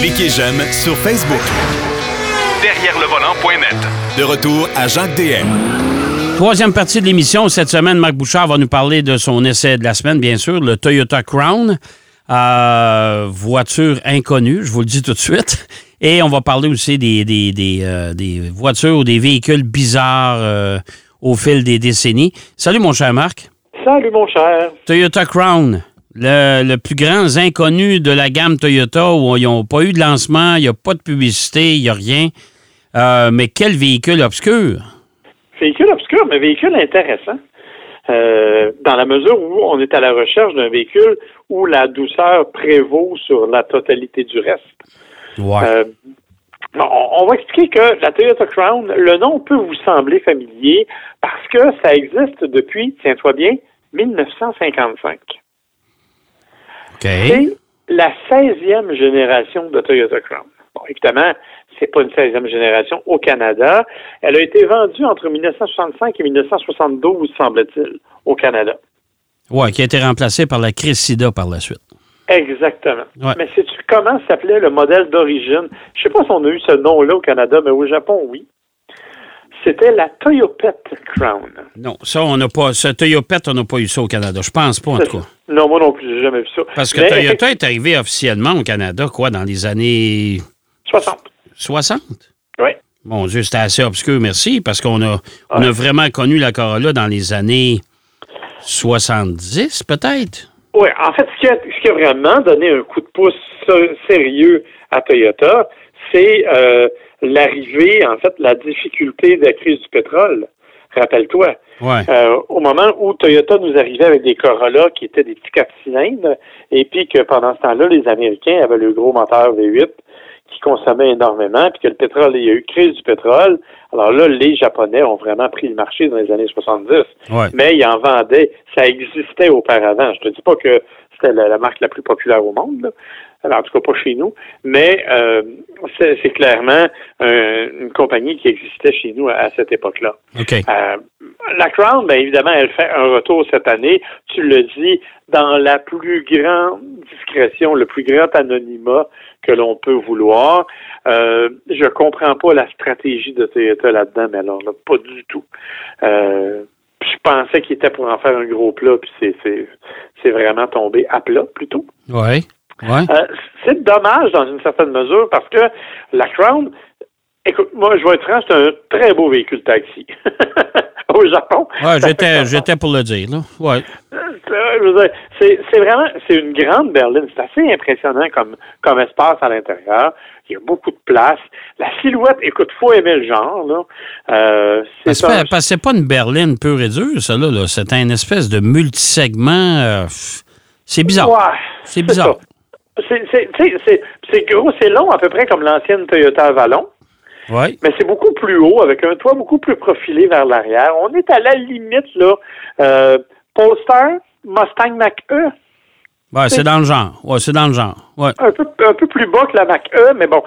Cliquez j'aime sur Facebook. Derrière le volant.net. De retour à Jacques DM. Troisième partie de l'émission. Cette semaine, Marc Bouchard va nous parler de son essai de la semaine, bien sûr, le Toyota Crown. Euh, voiture inconnue, je vous le dis tout de suite. Et on va parler aussi des, des, des, euh, des voitures ou des véhicules bizarres euh, au fil des décennies. Salut, mon cher Marc. Salut, mon cher. Toyota Crown, le, le plus grand inconnu de la gamme Toyota où ils n'ont pas eu de lancement, il n'y a pas de publicité, il n'y a rien. Euh, mais quel véhicule obscur! Véhicule obscur, mais véhicule intéressant. Euh, dans la mesure où on est à la recherche d'un véhicule où la douceur prévaut sur la totalité du reste. Ouais. Euh, on, on va expliquer que la Toyota Crown, le nom peut vous sembler familier parce que ça existe depuis, tiens-toi bien, 1955. C'est la 16e génération de Toyota Crown. Bon, évidemment, c'est pas une 16e génération au Canada. Elle a été vendue entre 1965 et 1972, semble-t-il, au Canada. Ouais, qui a été remplacé par la Cressida par la suite. Exactement. Ouais. Mais sais-tu comment s'appelait le modèle d'origine? Je sais pas si on a eu ce nom-là au Canada, mais au Japon, oui. C'était la Toyopet Crown. Non, ça, on n'a pas. Ce Toyopet, on n'a pas eu ça au Canada. Je pense pas, en tout cas. Non, moi non plus, j'ai jamais vu ça. Parce que Mais Toyota est arrivé officiellement au Canada, quoi, dans les années 60. 60? Oui. Mon Dieu, c'était assez obscur, merci, parce qu'on a, on a vraiment connu la Corolla dans les années 70, peut-être? Oui, en fait, ce qui, a, ce qui a vraiment donné un coup de pouce sé- sérieux à Toyota, c'est euh, l'arrivée, en fait, la difficulté de la crise du pétrole. Rappelle-toi. Ouais. Euh, au moment où Toyota nous arrivait avec des Corolla qui étaient des petits 4 cylindres, et puis que pendant ce temps-là, les Américains avaient le gros moteur V8 qui consommait énormément, puis que le pétrole, il y a eu crise du pétrole. Alors là, les Japonais ont vraiment pris le marché dans les années 70 Ouais. mais ils en vendaient. Ça existait auparavant. Je te dis pas que c'était la, la marque la plus populaire au monde, là. Alors, en tout cas pas chez nous, mais euh, c'est clairement un- une compagnie qui existait chez nous à, à cette époque-là. Euh, la Crown, bien évidemment, elle fait un retour cette année. Tu le dis, dans la plus grande discrétion, le plus grand anonymat que l'on peut vouloir. Euh, je comprends pas la stratégie de Toyota là-dedans, mais alors là, pas du tout. Euh, je pensais qu'il était pour en faire un gros plat, puis c'est, vraiment tombé à plat plutôt. Ouais. Ouais. Euh, c'est dommage dans une certaine mesure parce que la Crown, écoute, moi je vais être franc, c'est un très beau véhicule taxi au Japon. Ouais, j'étais, j'étais pour le dire, là. Ouais. Euh, C'est c'est vraiment, c'est une grande berline. C'est assez impressionnant comme, comme espace à l'intérieur. Il y a beaucoup de place. La silhouette, écoute, faut aimer le genre, là. Euh, c'est un- parce que c'est pas une berline pure et dure, ça, là. là. C'est un espèce de multisegment. euh, c'est bizarre. Ouais, C'est bizarre. ça. C'est- gros, c'est long, à peu près comme l'ancienne Toyota Avalon. Ouais. Mais c'est beaucoup plus haut, avec un toit beaucoup plus profilé vers l'arrière. On est à la limite, là. Euh, Polestar, Mustang Mach-E, Ouais, c'est dans le genre. Ouais, c'est dans le genre. Ouais. un peu, un peu plus bas que la Mach-E, mais bon.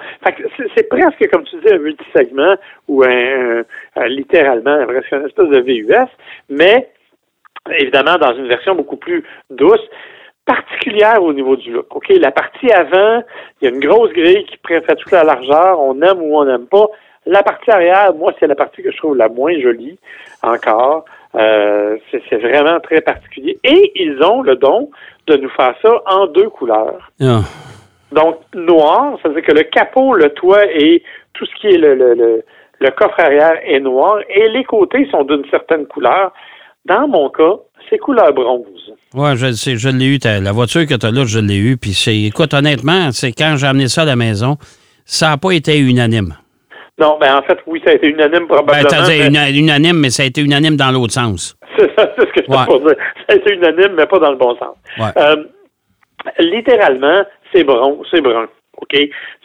C'est, presque, comme tu dis, un multisegment ou un- littéralement, presque une espèce de VUS, mais évidemment dans une version beaucoup plus douce, particulière au niveau du look. OK, la partie avant, il y a une grosse grille qui fait toute la largeur, on aime ou on n'aime pas. La partie arrière, moi, c'est la partie que je trouve la moins jolie encore. Euh, c'est, c'est vraiment très particulier. Et ils ont le don de nous faire ça en deux couleurs. Ah. Donc, noir, ça veut dire que le capot, le toit et tout ce qui est le, le, le, le coffre arrière est noir et les côtés sont d'une certaine couleur. Dans mon cas, c'est couleur bronze. Ouais, je sais, je l'ai eu. La voiture que tu as là, je l'ai eue. Puis c'est, écoute, honnêtement, c'est quand j'ai amené ça à la maison, ça n'a pas été unanime. Non, ben en fait, oui, ça a été unanime Ben, probablement. dit mais- una- unanime, mais ça a été unanime dans l'autre sens. C'est ça, c'est ce que je Ouais. veux dire. Ça a été unanime, mais pas dans le bon sens. Ouais. Euh, littéralement, c'est bronze, c'est brun. OK?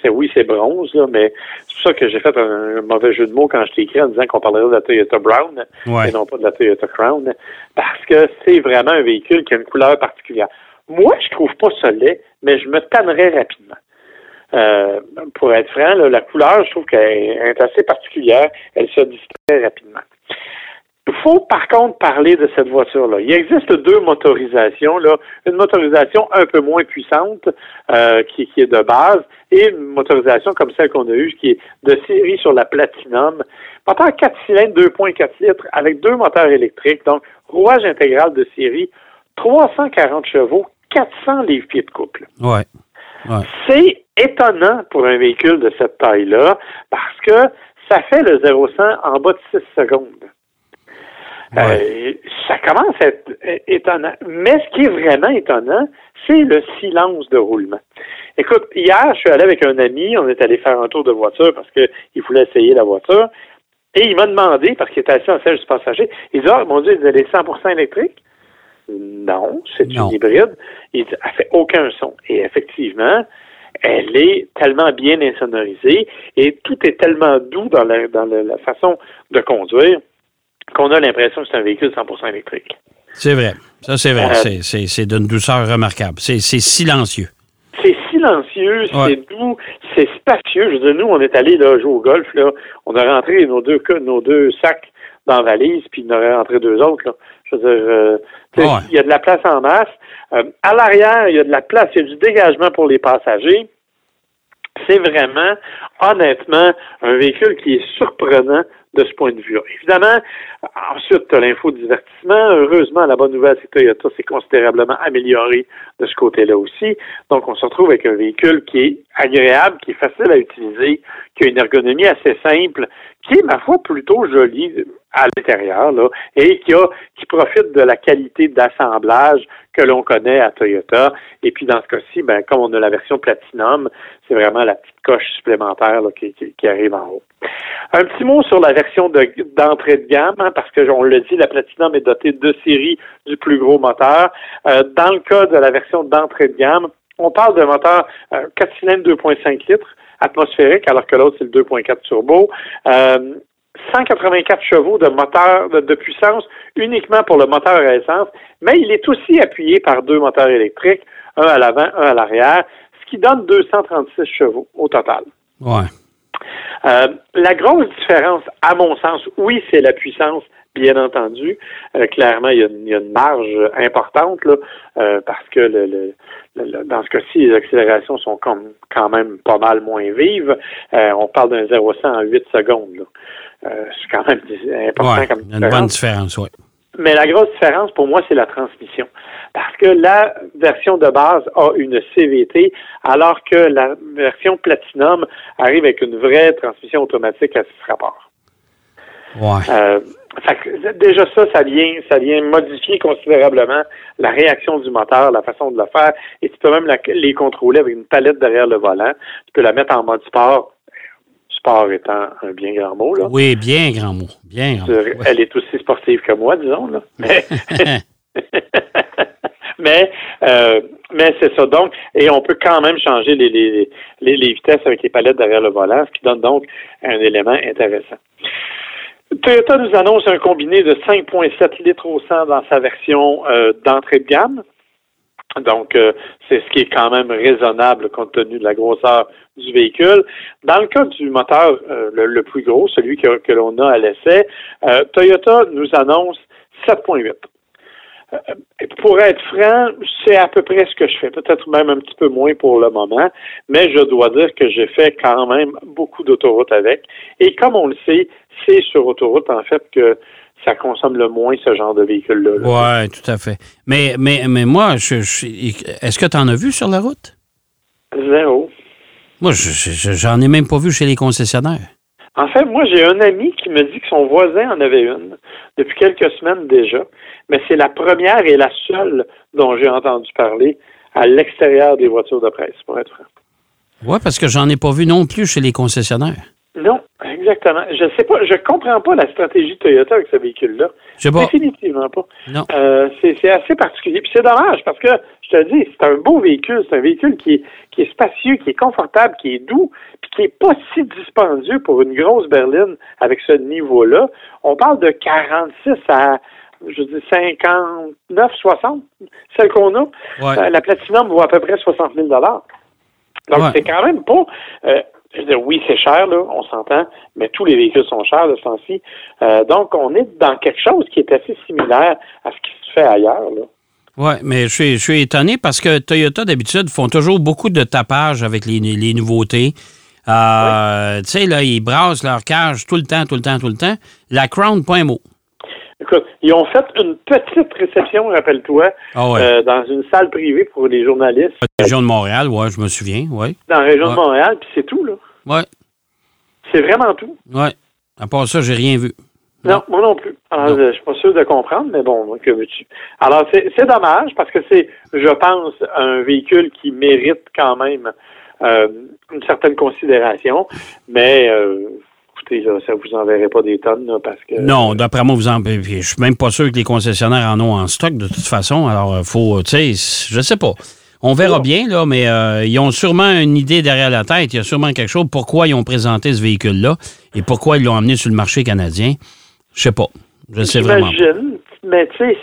C'est oui, c'est bronze, là, mais c'est pour ça que j'ai fait un, mauvais jeu de mots quand je t'ai écrit en disant qu'on parlerait de la Toyota Brown Ouais. et non pas de la Toyota Crown, parce que c'est vraiment un véhicule qui a une couleur particulière. Moi, je trouve pas ça laid, mais je me tannerais rapidement. Euh, pour être franc, là, la couleur, je trouve qu'elle est assez particulière. Elle se distrait rapidement. Il faut par contre parler de cette voiture-là. Il existe deux motorisations, là. une motorisation un peu moins puissante euh, qui, qui, est de base et une motorisation comme celle qu'on a eue qui est de série sur la Platinum. Moteur 4 cylindres, 2.4 litres avec deux moteurs électriques, donc rouage intégral de série, 340 chevaux, 400 livres-pieds de couple. Ouais. ouais. C'est étonnant pour un véhicule de cette taille-là parce que ça fait le 0-100 en bas de 6 secondes. Euh, ça commence à être étonnant. Mais ce qui est vraiment étonnant, c'est le silence de roulement. Écoute, hier, je suis allé avec un ami, on est allé faire un tour de voiture parce qu'il voulait essayer la voiture. Et il m'a demandé, parce qu'il était assis en siège du passager, il dit, oh mon Dieu, elle est 100% électrique? Non, c'est une hybride. Il dit, elle fait aucun son. Et effectivement, elle est tellement bien insonorisée et tout est tellement doux dans la, dans la façon de conduire qu'on a l'impression que c'est un véhicule 100% électrique. C'est vrai. Ça, c'est vrai. Euh, c'est d'une douceur remarquable. C'est silencieux. C'est silencieux, c'est doux, c'est spacieux. Je veux dire, nous, on est allé là, jouer au golf. Là. On a rentré nos deux, nos deux sacs dans la valise, puis on a rentré deux autres. Là. Je veux dire, euh, il y a de la place en masse. Euh, à l'arrière, il y a de la place, il y a du dégagement pour les passagers. C'est vraiment, honnêtement, un véhicule qui est surprenant de ce point de vue. Évidemment, ensuite, l'infodivertissement. Heureusement, la bonne nouvelle, c'est que Toyota s'est considérablement amélioré de ce côté-là aussi. Donc, on se retrouve avec un véhicule qui est agréable, qui est facile à utiliser, qui a une ergonomie assez simple, qui est, ma foi, plutôt jolie à l'intérieur, là, et qui a, qui profite de la qualité d'assemblage que l'on connaît à Toyota. Et puis, dans ce cas-ci, ben, comme on a la version Platinum, c'est vraiment la petite coche supplémentaire là, qui, qui, arrive en haut. Un petit mot sur la version d'entrée de, gamme, hein, parce que on le dit, la Platinum est dotée de séries du plus gros moteur. Euh, dans le cas de la version d'entrée de gamme, on parle d'un moteur 4 euh, cylindres 2.5 litres atmosphérique, alors que l'autre, c'est le 2.4 turbo. 184 euh, chevaux de moteur de, puissance uniquement pour le moteur à essence, mais il est aussi appuyé par deux moteurs électriques, un à l'avant, un à l'arrière, ce qui donne 236 chevaux au total. Ouais. Euh, la grosse différence, à mon sens, oui, c'est la puissance, bien entendu. Euh, clairement, il y, a une, marge importante là, euh, parce que le, dans ce cas-ci, les accélérations sont comme, quand même pas mal moins vives. on parle d'un 0 100 en 8 secondes. c'est quand même important comme différence. Une bonne différence, oui. Mais la grosse différence pour moi, c'est la transmission. Parce que la version de base a une CVT, alors que la version Platinum arrive avec une vraie transmission automatique à ce rapport. Ouais. Déjà ça, ça vient, ça vient modifier considérablement la réaction du moteur, la façon de le faire, et tu peux même les contrôler avec une palette derrière le volant. Tu peux la mettre en mode sport sport étant un bien grand mot. Là. Oui, bien grand mot. Bien grand mot. Elle est aussi sportive que moi, disons. Là. Mais, mais, euh, mais c'est ça. Donc, et on peut quand même changer les, les, les, les, vitesses avec les palettes derrière le volant, ce qui donne donc un élément intéressant. Toyota nous annonce un combiné de 5,7 litres au 100 dans sa version euh, d'entrée de gamme. Donc, euh, c'est ce qui est quand même raisonnable compte tenu de la grosseur du véhicule. Dans le cas du moteur euh, le, plus gros, celui que, que l'on a à l'essai, euh, Toyota nous annonce 7.8. Pour être franc, c'est à peu près ce que je fais, peut-être même un petit peu moins pour le moment, mais je dois dire que j'ai fait quand même beaucoup d'autoroutes avec. Et comme on le sait, c'est sur autoroute en fait que ça consomme le moins ce genre de véhicule-là. Oui, tout à fait. Mais, mais, mais moi, je, est-ce que tu en as vu sur la route? Zéro. Moi, j'en ai même pas vu chez les concessionnaires. En fait, moi, j'ai un ami qui me dit que son voisin en avait une depuis quelques semaines déjà, mais c'est la première et la seule dont j'ai entendu parler à l'extérieur des voitures de presse, pour être franc. Oui, parce que j'en ai pas vu non plus chez les concessionnaires. Non, exactement. Je sais pas, je comprends pas la stratégie Toyota avec ce véhicule-là. Définitivement pas. Non. Euh, c'est assez particulier. Puis c'est dommage parce que je te dis, c'est un beau véhicule, c'est un véhicule qui est, qui est spacieux, qui est confortable, qui est doux, puis qui est pas si dispendieux pour une grosse berline avec ce niveau-là. On parle de 46 à je dis 59, 60, celle qu'on a. Ouais. Euh, la Platinum vaut à peu près 60 000 Donc, c'est quand même pas... Euh, je veux dire, oui, c'est cher, là, on s'entend, mais tous les véhicules sont chers de ce temps-ci. Euh, donc, on est dans quelque chose qui est assez similaire à ce qui se fait ailleurs. Là. Oui, mais je suis, je suis étonné parce que Toyota, d'habitude, font toujours beaucoup de tapage avec les, les nouveautés. Euh, Tu sais, là, ils brassent leur cage tout le temps, tout le temps, tout le temps. La Crown, pas un mot. Ils ont fait une petite réception, rappelle-toi, Ah ouais. euh, dans une salle privée pour les journalistes La région de Montréal, oui, je me souviens, oui. dans la région Ouais. de Montréal, puis c'est tout, là. Oui, C'est vraiment tout. oui. À part ça, j'ai rien vu. Non, moi non plus. Alors, Non. je suis pas sûr de comprendre, mais bon, que veux-tu? Alors, c'est c'est dommage parce que c'est, je pense, un véhicule qui mérite quand même euh, une certaine considération, mais euh, écoutez, ça vous enverrait pas des tonnes, là, parce que... Non, d'après moi, vous en. Je suis même pas sûr que les concessionnaires en ont en stock de toute façon. Alors, il faut, tu sais, je sais pas. On verra bien, là, mais euh, ils ont sûrement une idée derrière la tête. Il y a sûrement quelque chose. Pourquoi ils ont présenté ce véhicule-là et pourquoi ils l'ont amené sur le marché canadien? Je sais pas. Je sais vraiment pas. Mais tu sais,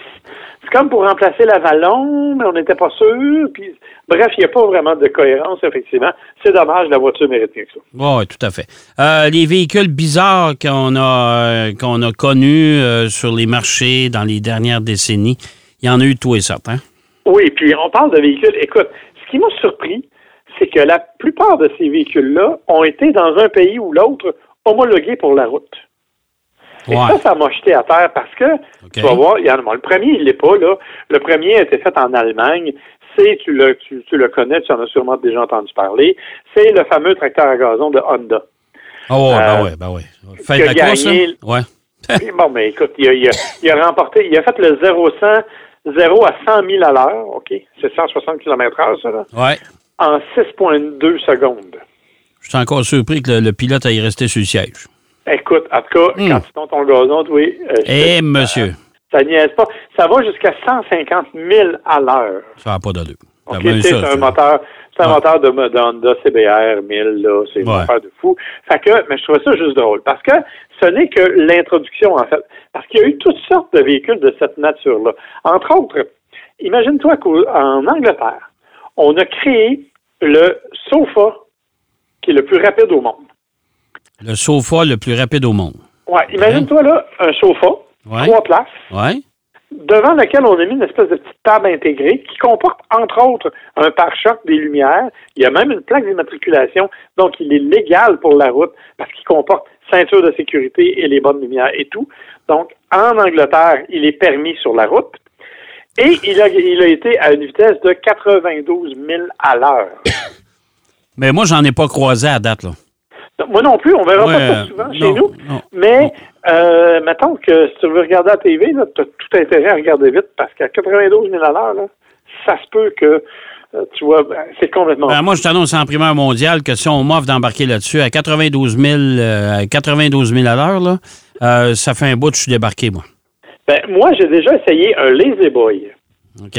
c'est comme pour remplacer l'Avalon, mais on n'était pas sûr. Puis, bref, il n'y a pas vraiment de cohérence, effectivement. C'est dommage, la voiture mérite mieux que ça. Oui, tout à fait. Euh, les véhicules bizarres qu'on a, euh, qu'on a connus euh, sur les marchés dans les dernières décennies, il y en a eu tout et hein? Oui, puis on parle de véhicules. Écoute, ce qui m'a surpris, c'est que la plupart de ces véhicules-là ont été dans un pays ou l'autre homologués pour la route. Et Ouais. ça, ça m'a jeté à terre parce que, tu vas voir, il y en a, bon, le premier, il l'est pas, là. Le premier a été fait en Allemagne. C'est, tu le, tu, tu le connais, tu en as sûrement déjà entendu parler. C'est le fameux tracteur à gazon de Honda. Ah ouais, ben Euh, ouais, ben ouais. Fait la course, gagné- hein? Ouais. Bon, mais écoute, il a, il, a, il a remporté, il a fait le 0 100, 0 à 100 000 à l'heure, OK? C'est 160 km heure, ça, là, Ouais. en 6,2 secondes. Je suis encore surpris que le, le pilote aille rester sur le siège. Écoute, en tout cas, Hmm. quand tu tombes ton gazon, oui, euh, Eh, je- monsieur, ça niaise pas. Ça va jusqu'à 150 000 à l'heure. ça n'a pas d'allure. OK, Ah tu sais, ça, c'est un ça- moteur, c'est un Ouais. moteur de, de Honda CBR 1000, là, c'est une Ouais. affaire de fou. Fait que, mais je trouvais ça juste drôle, parce que ce n'est que l'introduction, en fait. Parce qu'il y a eu toutes sortes de véhicules de cette nature-là. Entre autres, imagine-toi qu'en Angleterre, on a créé le sofa qui est le plus rapide au monde. Le sofa le plus rapide au monde. Ouais, imagine-toi là, un sofa, Ouais. trois places, Ouais. devant lequel on a mis une espèce de petite table intégrée qui comporte, entre autres, un pare-choc, des lumières. Il y a même une plaque d'immatriculation, donc il est légal pour la route parce qu'il comporte ceinture de sécurité et les bonnes lumières et tout. Donc, en Angleterre, il est permis sur la route. Et il a, il a été à une vitesse de 92 000 à l'heure. Mais moi, j'en ai pas croisé à date, là. Moi non plus, on verra Ouais, pas ça souvent chez nous. non, Mais, euh, mettons que si tu veux regarder la TV, tu as tout intérêt à regarder vite parce qu'à 92 000 à l'heure, ça se peut que, euh, tu vois, ben, c'est complètement... Ben, moi, je t'annonce en primeur mondiale que si on m'offre d'embarquer là-dessus à 92 000, euh, à 92 000 à l'heure, euh, ça fait un bout que je suis débarqué, moi. Ben, moi, j'ai déjà essayé un Lazy Boy, OK?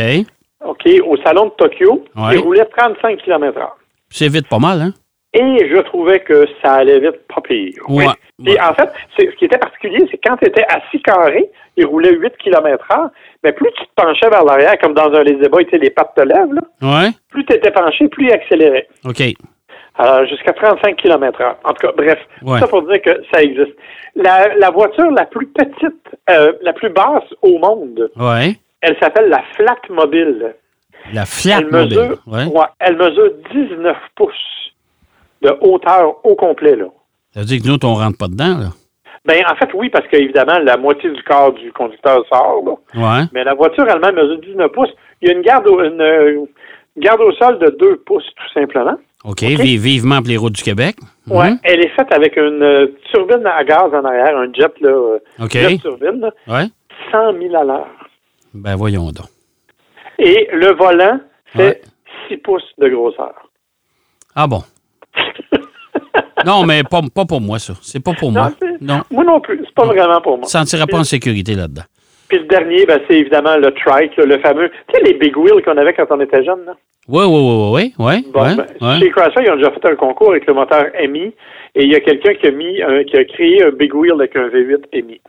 OK, au salon de Tokyo, Ouais. qui roulait 35 km h C'est vite pas mal, hein? Et je trouvais que ça allait vite, pas pire. Ouais. Et en fait, ce qui était particulier, c'est quand tu étais assis carré, il roulait 8 km h mais plus tu te penchais vers l'arrière, comme dans un tu sais, les pattes te lèvent, là, Ouais? plus tu étais penché, plus il accélérait. OK. Alors, jusqu'à 35 km h En tout cas, bref, Ouais. tout ça pour dire que ça existe. La, la voiture la plus petite, euh, la plus basse au monde, Ouais. elle s'appelle la Flat Mobile. La Fiat Elle mesure, Mobile. Ouais. ouais, elle mesure 19 pouces de hauteur au complet, là. Ça veut dire que nous, on rentre pas dedans, là. Ben, en fait, oui, parce qu'évidemment, la moitié du corps du conducteur sort, là. Ouais. Mais la voiture elle-même mesure 19 pouces. Il y a une garde au, une, euh, garde au sol de 2 pouces, tout simplement. OK. vi- Vivement pour les routes du Québec. Ouais. Mhm. Elle est faite avec une euh, turbine à gaz en arrière, un jet, là. euh, OK. jet turbine, là, Ouais. 100 000 à l'heure. Ben, voyons donc. Et le volant, c'est Ouais. 6 pouces de grosseur. Ah bon. non, mais pas, pas pour moi, ça. C'est pas pour moi. Non. Moi non plus, c'est pas vraiment pour moi. Tu ne sentiras pas en sécurité là-dedans. Puis le dernier, ben, c'est évidemment le trike, le fameux. Tu sais, les big wheels qu'on avait quand on était jeune, là? Oui, oui, oui, oui, oui. Bon, ouais, ben, ouais. Chez Chrysler, ils ont déjà fait un concours avec le moteur MI et il y a quelqu'un qui a mis un- qui a créé un big wheel avec un V8 MI.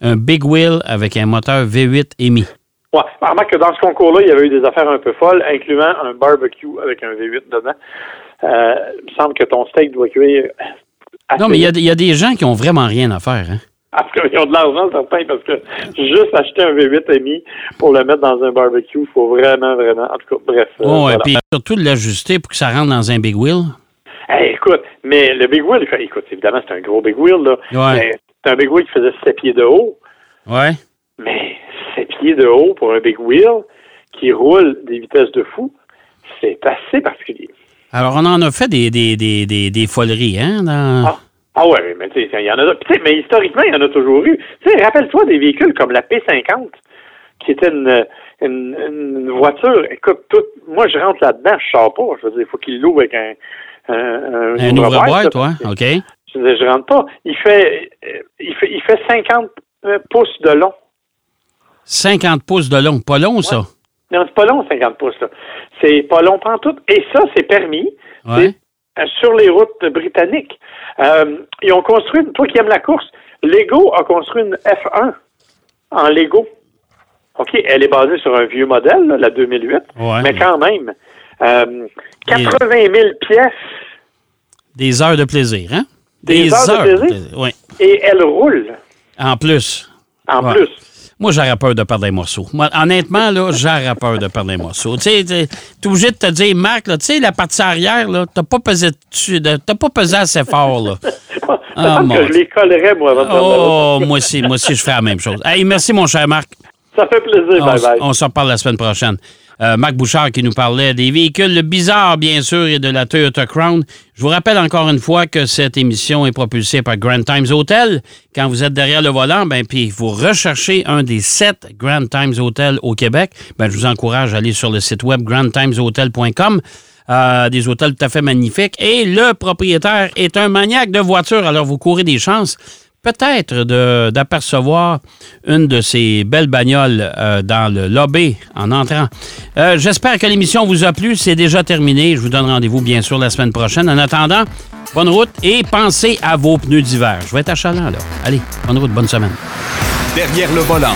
Un big wheel avec un moteur V8 émis. Ouais. Remarque que dans ce concours-là, il y avait eu des affaires un peu folles, incluant un barbecue avec un V8 dedans. Euh, il me semble que ton steak doit cuire. Non, mais il y, a- il y a des gens qui ont vraiment rien à faire. Hein? Ils ont de l'argent, certains, parce que juste acheter un V8 EMI pour le mettre dans un barbecue, il faut vraiment, vraiment. En tout cas, bref. euh, Ouais, voilà. puis surtout de l'ajuster pour que ça rentre dans un big wheel. Hey, écoute, mais le Big Wheel, écoute, évidemment, c'est un gros Big Wheel, là. Ouais. Mais C'est un Big Wheel qui faisait 7 pieds de haut. Ouais. Mais 7 pieds de haut pour un Big Wheel qui roule des vitesses de fou, c'est assez particulier. Alors, on en a fait des, des, des, des, des foleries, hein? Dans... Ah, ah ouais, mais tu sais, il y en a. sais, Mais historiquement, il y en a toujours eu. Tu sais, rappelle-toi des véhicules comme la P50, qui était une, une, une voiture. Écoute, tout, moi, je rentre là-dedans, je sors pas. Je veux dire, il faut qu'il l'ouvre avec un. Un, un, ouvre-boîte, ouais. OK. Je veux dire, je rentre pas. Il fait, il fait, il fait 50 euh, pouces de long. 50 pouces de long. Pas long, ça? Non, c'est pas long, 50 pouces, là. C'est pas long pantoute. Et ça, c'est permis. Ouais. euh, sur les routes britanniques. Euh, ils ont construit, toi qui aimes la course, Lego a construit une F1 en Lego. OK, elle est basée sur un vieux modèle, là, la 2008, Ouais. mais quand même, euh, 80 000 pièces Des heures de plaisir, hein? Des heures de plaisir? Oui. et elle roule En plus. en Ouais. plus. Moi, j'aurais peur de perdre des morceaux. Moi, honnêtement, là, j'aurais peur de perdre des morceaux. Tu sais, t'es obligé de te dire, Marc, là, tu sais, la partie arrière, là, t'as pas pesé dessus, de- t'as pas pesé assez fort, là. Ah, que je les collerais, moi, avant de Oh, moi aussi, moi aussi, je ferais la même chose. Hey, merci, mon cher Marc. Ça fait plaisir, On, bye on s'en reparle la semaine prochaine. Euh, Marc Bouchard qui nous parlait des véhicules bizarres, bien sûr, et de la Toyota Crown. Je vous rappelle encore une fois que cette émission est propulsée par Grand Times Hotel. Quand vous êtes derrière le volant, ben, puis vous recherchez un des sept Grand Times Hotel au Québec, ben, je vous encourage à aller sur le site web grandtimeshotel.com. Euh, des hôtels tout à fait magnifiques. Et le propriétaire est un maniaque de voitures, alors vous courez des chances peut-être d'apercevoir une de ces belles bagnoles euh, dans le lobby en entrant. Euh, J'espère que l'émission vous a plu. C'est déjà terminé. Je vous donne rendez-vous bien sûr la semaine prochaine. En attendant, bonne route et pensez à vos pneus d'hiver. Je vais être achalant là. Allez, bonne route, bonne semaine. Derrière le volant.